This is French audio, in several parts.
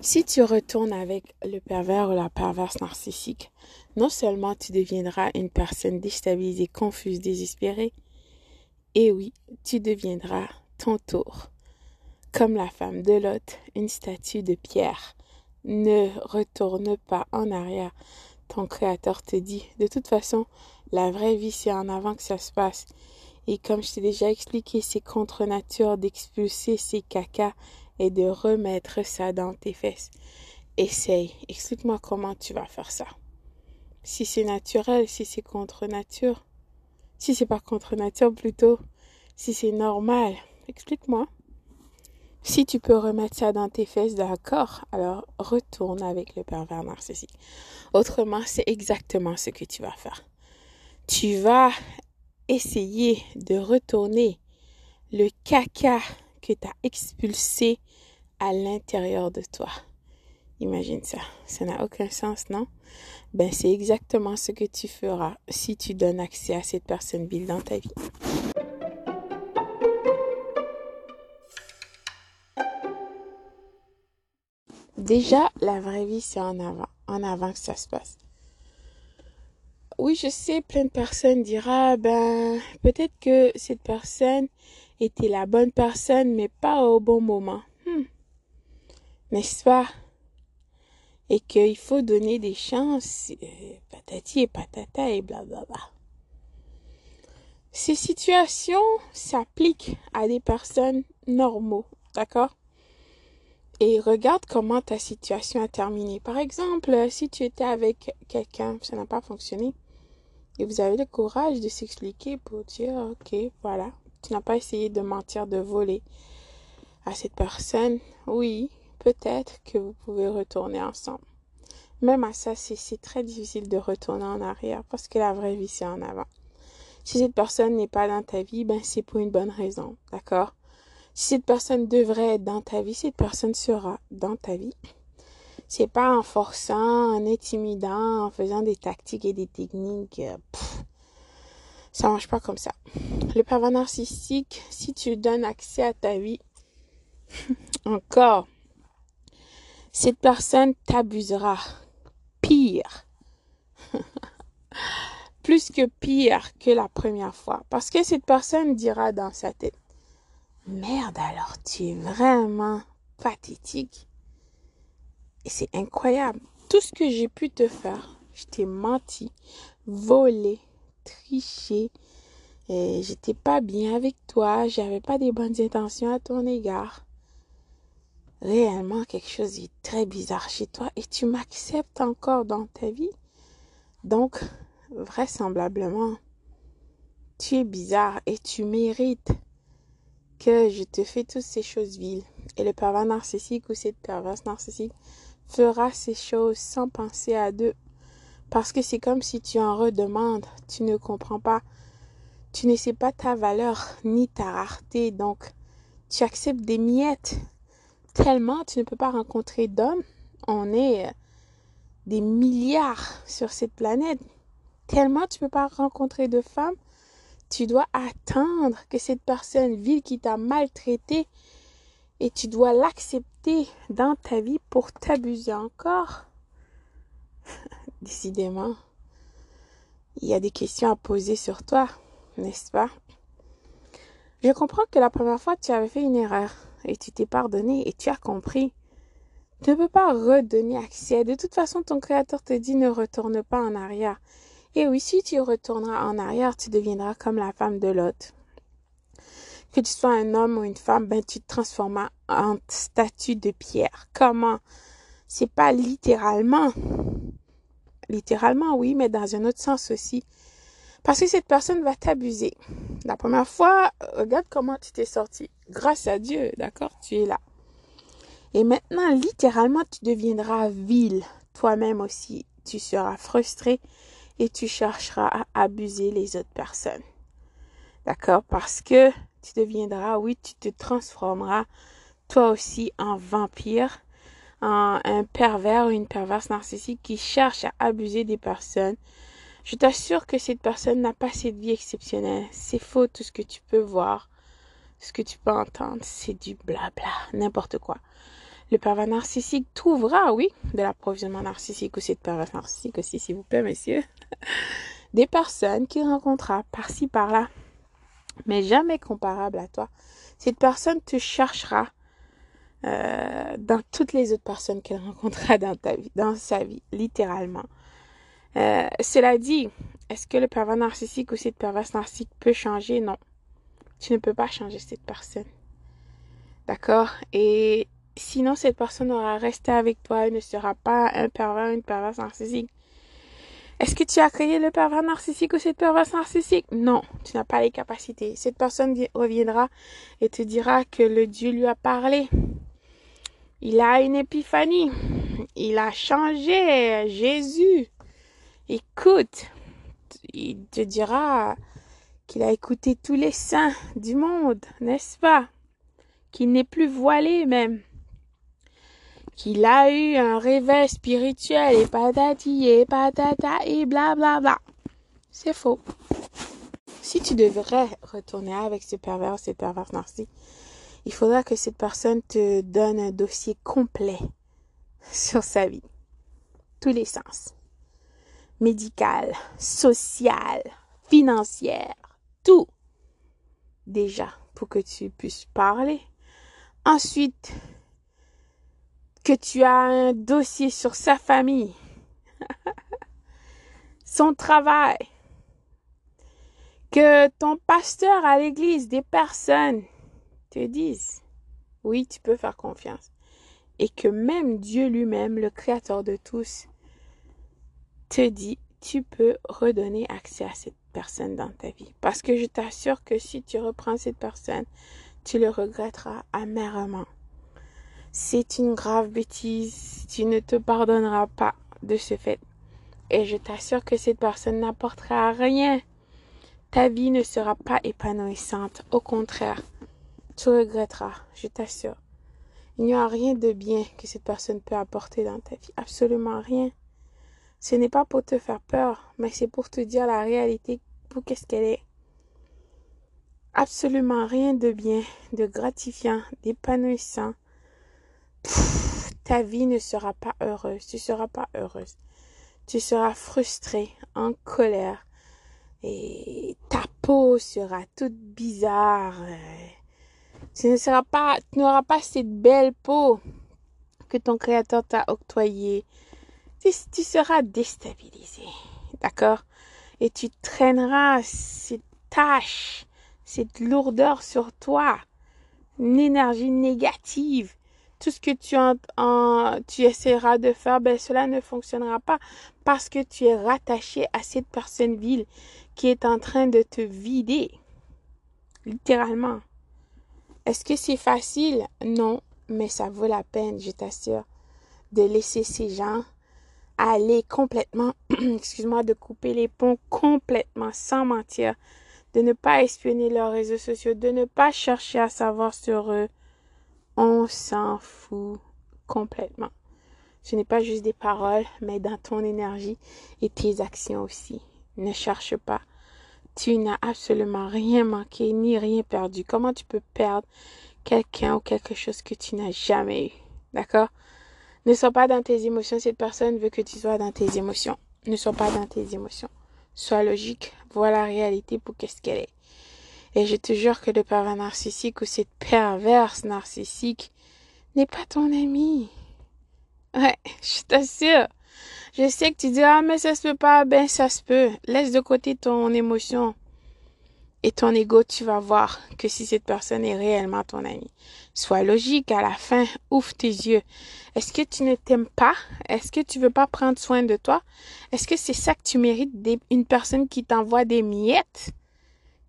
Si tu retournes avec le pervers ou la perverse narcissique, non seulement tu deviendras une personne déstabilisée, confuse, désespérée, et oui, tu deviendras ton tour, comme la femme de Lot, une statue de pierre. Ne retourne pas en arrière. Ton créateur te dit, de toute façon, la vraie vie, c'est en avant que ça se passe. Et comme je t'ai déjà expliqué, c'est contre nature d'expulser ces cacas et de remettre ça dans tes fesses. Essaye. Explique-moi comment tu vas faire ça. Si c'est naturel, si c'est contre nature. Si c'est pas contre nature plutôt. Si c'est normal. Explique-moi. Si tu peux remettre ça dans tes fesses, d'accord, alors retourne avec le pervers narcissique. Autrement, c'est exactement ce que tu vas faire. Tu vas essayer de retourner le caca que tu as expulsé à l'intérieur de toi. Imagine ça. Ça n'a aucun sens, non? Ben, c'est exactement ce que tu feras si tu donnes accès à cette personne vile dans ta vie. Déjà, la vraie vie, c'est en avant, en avant que ça se passe. Oui, je sais, plein de personnes diront, ben, peut-être que cette personne était la bonne personne, mais pas au bon moment. Hmm. N'est-ce pas? Et qu'il faut donner des chances, euh, patati et patata et blablabla. Ces situations s'appliquent à des personnes normaux, d'accord? Et regarde comment ta situation a terminé. Par exemple, si tu étais avec quelqu'un, ça n'a pas fonctionné, et vous avez le courage de s'expliquer pour dire, ok, voilà, tu n'as pas essayé de mentir, de voler à cette personne, oui, peut-être que vous pouvez retourner ensemble. Même à ça, c'est très difficile de retourner en arrière parce que la vraie vie, c'est en avant. Si cette personne n'est pas dans ta vie, ben c'est pour une bonne raison, d'accord? Si cette personne devrait être dans ta vie, cette personne sera dans ta vie. C'est pas en forçant, en intimidant, en faisant des tactiques et des techniques. Euh, ça marche pas comme ça. Le pervers narcissique, si tu donnes accès à ta vie, encore, cette personne t'abusera. Pire. Plus que pire que la première fois. Parce que cette personne dira dans sa tête, merde alors, tu es vraiment pathétique. Et c'est incroyable. Tout ce que j'ai pu te faire, je t'ai menti, volé, triché. Et j'étais pas bien avec toi, j'avais pas des bonnes intentions à ton égard. Réellement, quelque chose est très bizarre chez toi et tu m'acceptes encore dans ta vie. Donc, vraisemblablement, tu es bizarre et tu mérites que je te fais toutes ces choses viles. Et le pervers narcissique ou cette perverse narcissique fera ces choses sans penser à deux. Parce que c'est comme si tu en redemandes, tu ne comprends pas, tu ne sais pas ta valeur ni ta rareté, donc tu acceptes des miettes tellement tu ne peux pas rencontrer d'hommes. On est euh, des milliards sur cette planète. Tellement tu ne peux pas rencontrer de femmes. Tu dois attendre que cette personne vile qui t'a maltraité et tu dois l'accepter dans ta vie pour t'abuser encore. Décidément, il y a des questions à poser sur toi, n'est-ce pas? Je comprends que la première fois tu avais fait une erreur et tu t'es pardonné et tu as compris. Tu ne peux pas redonner accès. De toute façon, ton créateur te dit ne retourne pas en arrière. Et oui, si tu retourneras en arrière, tu deviendras comme la femme de l'autre que tu sois un homme ou une femme, ben tu te transformes en statue de pierre. Comment? C'est pas littéralement. Littéralement, oui, mais dans un autre sens aussi. Parce que cette personne va t'abuser. La première fois, regarde comment tu t'es sorti. Grâce à Dieu, d'accord Tu es là. Et maintenant, littéralement, tu deviendras vil. Toi-même aussi, tu seras frustré et tu chercheras à abuser les autres personnes. D'accord? Parce que tu deviendras, oui, tu te transformeras toi aussi en vampire, un pervers ou une perverse narcissique qui cherche à abuser des personnes. Je t'assure que cette personne n'a pas cette vie exceptionnelle. C'est faux tout ce que tu peux voir, ce que tu peux entendre, c'est du blabla, n'importe quoi. Le pervers narcissique trouvera, oui, de l'approvisionnement narcissique aussi, de pervers narcissique aussi, s'il vous plaît, messieurs. Des personnes qu'il rencontrera par-ci, par-là, mais jamais comparable à toi. Cette personne te cherchera euh, dans toutes les autres personnes qu'elle rencontrera dans ta vie, dans sa vie, littéralement. Euh, cela dit, est-ce que le pervers narcissique ou cette perverse narcissique peut changer? Non. Tu ne peux pas changer cette personne. D'accord? Et sinon, cette personne aura resté avec toi et ne sera pas un pervers ou une perverse narcissique. Est-ce que tu as créé le pervers narcissique ou cette perverse narcissique? Non, tu n'as pas les capacités. Cette personne reviendra et te dira que le Dieu lui a parlé il a une épiphanie. Il a changé. Jésus. Écoute. Il te dira qu'il a écouté tous les saints du monde, n'est-ce pas? Qu'il n'est plus voilé même. Qu'il a eu un réveil spirituel et patati et patata et blablabla. Bla bla. C'est faux. Si tu devrais retourner avec ce pervers, ce pervers narcissique, il faudra que cette personne te donne un dossier complet sur sa vie. Tous les sens. Médical, social, financière, tout. Déjà, pour que tu puisses parler. Ensuite, que tu as un dossier sur sa famille, son travail, que ton pasteur à l'église, des personnes te disent, oui, tu peux faire confiance. Et que même Dieu lui-même, le Créateur de tous, te dit, tu peux redonner accès à cette personne dans ta vie. Parce que je t'assure que si tu reprends cette personne, tu le regretteras amèrement. C'est une grave bêtise. Tu ne te pardonneras pas de ce fait. Et je t'assure que cette personne n'apportera rien. Ta vie ne sera pas épanouissante. Au contraire, tu regretteras, je t'assure. Il n'y a rien de bien que cette personne peut apporter dans ta vie. Absolument rien. Ce n'est pas pour te faire peur, mais c'est pour te dire la réalité pour qu'est-ce qu'elle est. Absolument rien de bien, de gratifiant, d'épanouissant. Ta vie ne sera pas heureuse. Tu seras pas heureuse. Tu seras frustrée, en colère. Et ta peau sera toute bizarre. Tu ne seras pas, tu n'auras pas cette belle peau que ton créateur t'a octroyée. Tu, tu seras déstabilisé. D'accord? Et tu traîneras cette tâche, cette lourdeur sur toi. Une énergie négative. Tout ce que tu, en, tu essaieras de faire, ben, cela ne fonctionnera pas parce que tu es rattaché à cette personne ville qui est en train de te vider. Littéralement. Est-ce que c'est facile? Non, mais ça vaut la peine, je t'assure, de laisser ces gens aller complètement, excuse-moi, de couper les ponts complètement, sans mentir, de ne pas espionner leurs réseaux sociaux, de ne pas chercher à savoir sur eux. On s'en fout complètement. Ce n'est pas juste des paroles, mais dans ton énergie et tes actions aussi. Ne cherche pas tu n'as absolument rien manqué ni rien perdu. Comment tu peux perdre quelqu'un ou quelque chose que tu n'as jamais eu? D'accord? Ne sois pas dans tes émotions. Cette personne veut que tu sois dans tes émotions. Ne sois pas dans tes émotions. Sois logique. Vois la réalité pour qu'est-ce qu'elle est. Et je te jure que le pervers narcissique ou cette perverse narcissique n'est pas ton ami. Ouais, je t'assure. Je sais que tu dis, ah, mais ça se peut pas. Ben, ça se peut. Laisse de côté ton émotion et ton ego. Tu vas voir que si cette personne est réellement ton ami. Sois logique à la fin. Ouvre tes yeux. Est-ce que tu ne t'aimes pas? Est-ce que tu veux pas prendre soin de toi? Est-ce que c'est ça que tu mérites une personne qui t'envoie des miettes?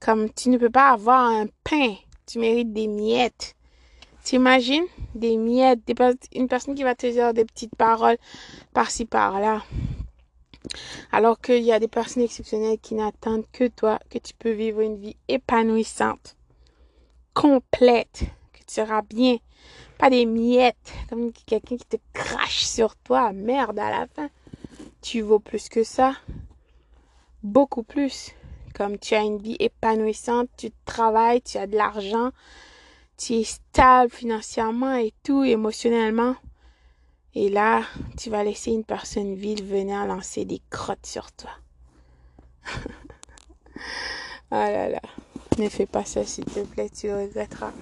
Comme tu ne peux pas avoir un pain. Tu mérites des miettes. T'imagines des miettes, une personne qui va te dire des petites paroles par-ci par-là. Alors qu'il y a des personnes exceptionnelles qui n'attendent que toi, que tu peux vivre une vie épanouissante, complète, que tu seras bien. Pas des miettes, comme quelqu'un qui te crache sur toi. Merde, à la fin. Tu vaux plus que ça. Beaucoup plus. Comme tu as une vie épanouissante, tu travailles, tu as de l'argent, stable financièrement et tout, émotionnellement. Et là, tu vas laisser une personne vile venir lancer des crottes sur toi. ah là là. Ne fais pas ça, s'il te plaît, tu regretteras.